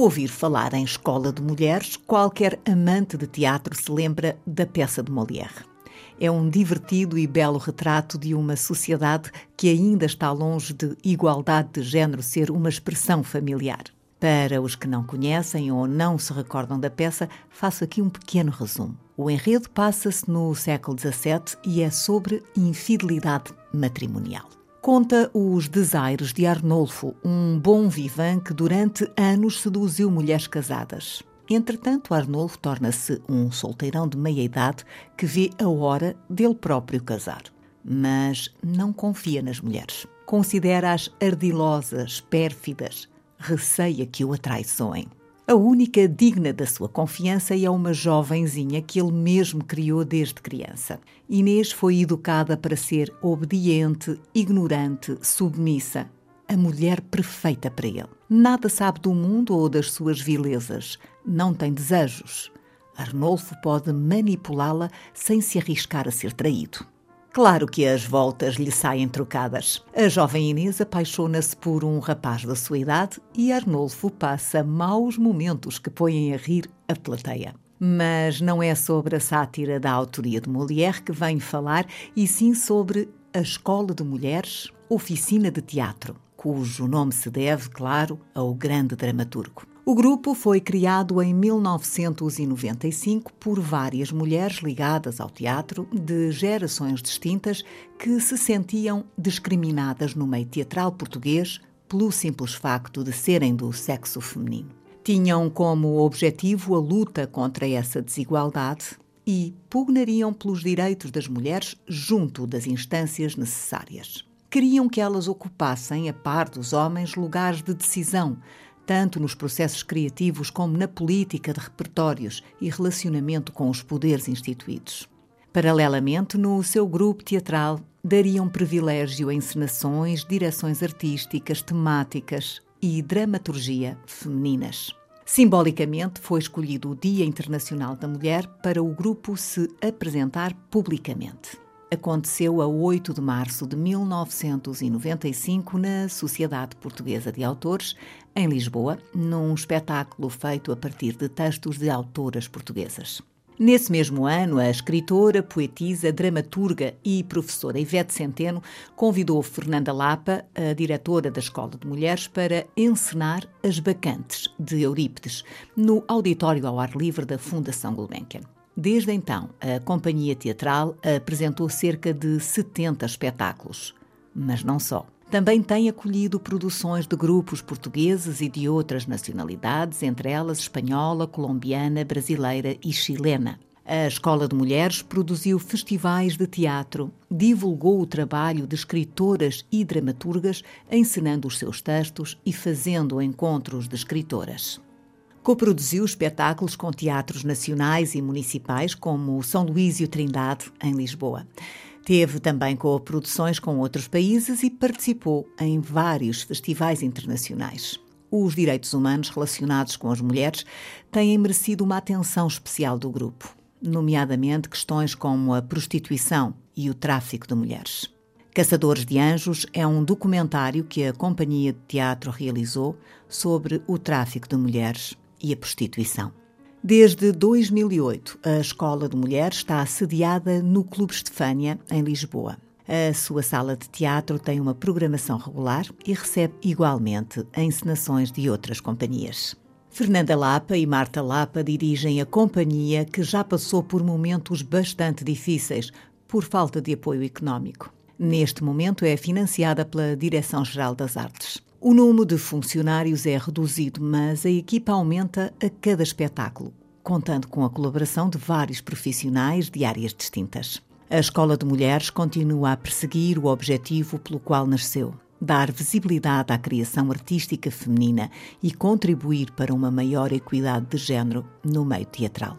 Ouvir falar em escola de mulheres, qualquer amante de teatro se lembra da peça de Molière. É um divertido e belo retrato de uma sociedade que ainda está longe de igualdade de género ser uma expressão familiar. Para os que não conhecem ou não se recordam da peça, faço aqui um pequeno resumo. O enredo passa-se no século XVII e é sobre infidelidade matrimonial conta os desaires de Arnolfo, um bom vivan que durante anos seduziu mulheres casadas. Entretanto, Arnolfo torna-se um solteirão de meia-idade que vê a hora dele próprio casar. Mas não confia nas mulheres. Considera-as ardilosas, pérfidas, receia que o atraiçoem. A única digna da sua confiança é uma jovenzinha que ele mesmo criou desde criança. Inês foi educada para ser obediente, ignorante, submissa, a mulher perfeita para ele. Nada sabe do mundo ou das suas vilezas, não tem desejos. Arnolfo pode manipulá-la sem se arriscar a ser traído. Claro que as voltas lhe saem trocadas. A jovem Inês apaixona-se por um rapaz da sua idade e Arnolfo passa maus momentos que põem a rir a plateia. Mas não é sobre a sátira da autoria de Molière que venho falar, e sim sobre a Escola de Mulheres, oficina de teatro, cujo nome se deve, claro, ao grande dramaturgo. O grupo foi criado em 1995 por várias mulheres ligadas ao teatro de gerações distintas que se sentiam discriminadas no meio teatral português pelo simples facto de serem do sexo feminino. Tinham como objetivo a luta contra essa desigualdade e pugnariam pelos direitos das mulheres junto das instâncias necessárias. Queriam que elas ocupassem, a par dos homens, lugares de decisão, tanto nos processos criativos como na política de repertórios e relacionamento com os poderes instituídos. Paralelamente, no seu grupo teatral, dariam privilégio a encenações, direções artísticas, temáticas e dramaturgia femininas. Simbolicamente, foi escolhido o Dia Internacional da Mulher para o grupo se apresentar publicamente aconteceu a 8 de março de 1995 na Sociedade Portuguesa de Autores, em Lisboa, num espetáculo feito a partir de textos de autoras portuguesas. Nesse mesmo ano, a escritora, poetisa, dramaturga e professora Ivete Centeno convidou Fernanda Lapa, a diretora da Escola de Mulheres, para encenar As Bacantes, de Eurípides, no auditório ao ar livre da Fundação Gulbenkian. Desde então, a companhia teatral apresentou cerca de 70 espetáculos. Mas não só. Também tem acolhido produções de grupos portugueses e de outras nacionalidades, entre elas espanhola, colombiana, brasileira e chilena. A Escola de Mulheres produziu festivais de teatro, divulgou o trabalho de escritoras e dramaturgas, ensinando os seus textos e fazendo encontros de escritoras. Coproduziu espetáculos com teatros nacionais e municipais, como o São Luís e o Trindade, em Lisboa. Teve também co-produções com outros países e participou em vários festivais internacionais. Os direitos humanos relacionados com as mulheres têm merecido uma atenção especial do grupo, nomeadamente questões como a prostituição e o tráfico de mulheres. Caçadores de Anjos é um documentário que a Companhia de Teatro realizou sobre o tráfico de mulheres e a prostituição. Desde 2008, a Escola de Mulheres está assediada no Clube Estefânia, em Lisboa. A sua sala de teatro tem uma programação regular e recebe igualmente encenações de outras companhias. Fernanda Lapa e Marta Lapa dirigem a companhia que já passou por momentos bastante difíceis por falta de apoio económico. Neste momento é financiada pela Direção-Geral das Artes. O número de funcionários é reduzido, mas a equipa aumenta a cada espetáculo, contando com a colaboração de vários profissionais de áreas distintas. A Escola de Mulheres continua a perseguir o objetivo pelo qual nasceu: dar visibilidade à criação artística feminina e contribuir para uma maior equidade de género no meio teatral.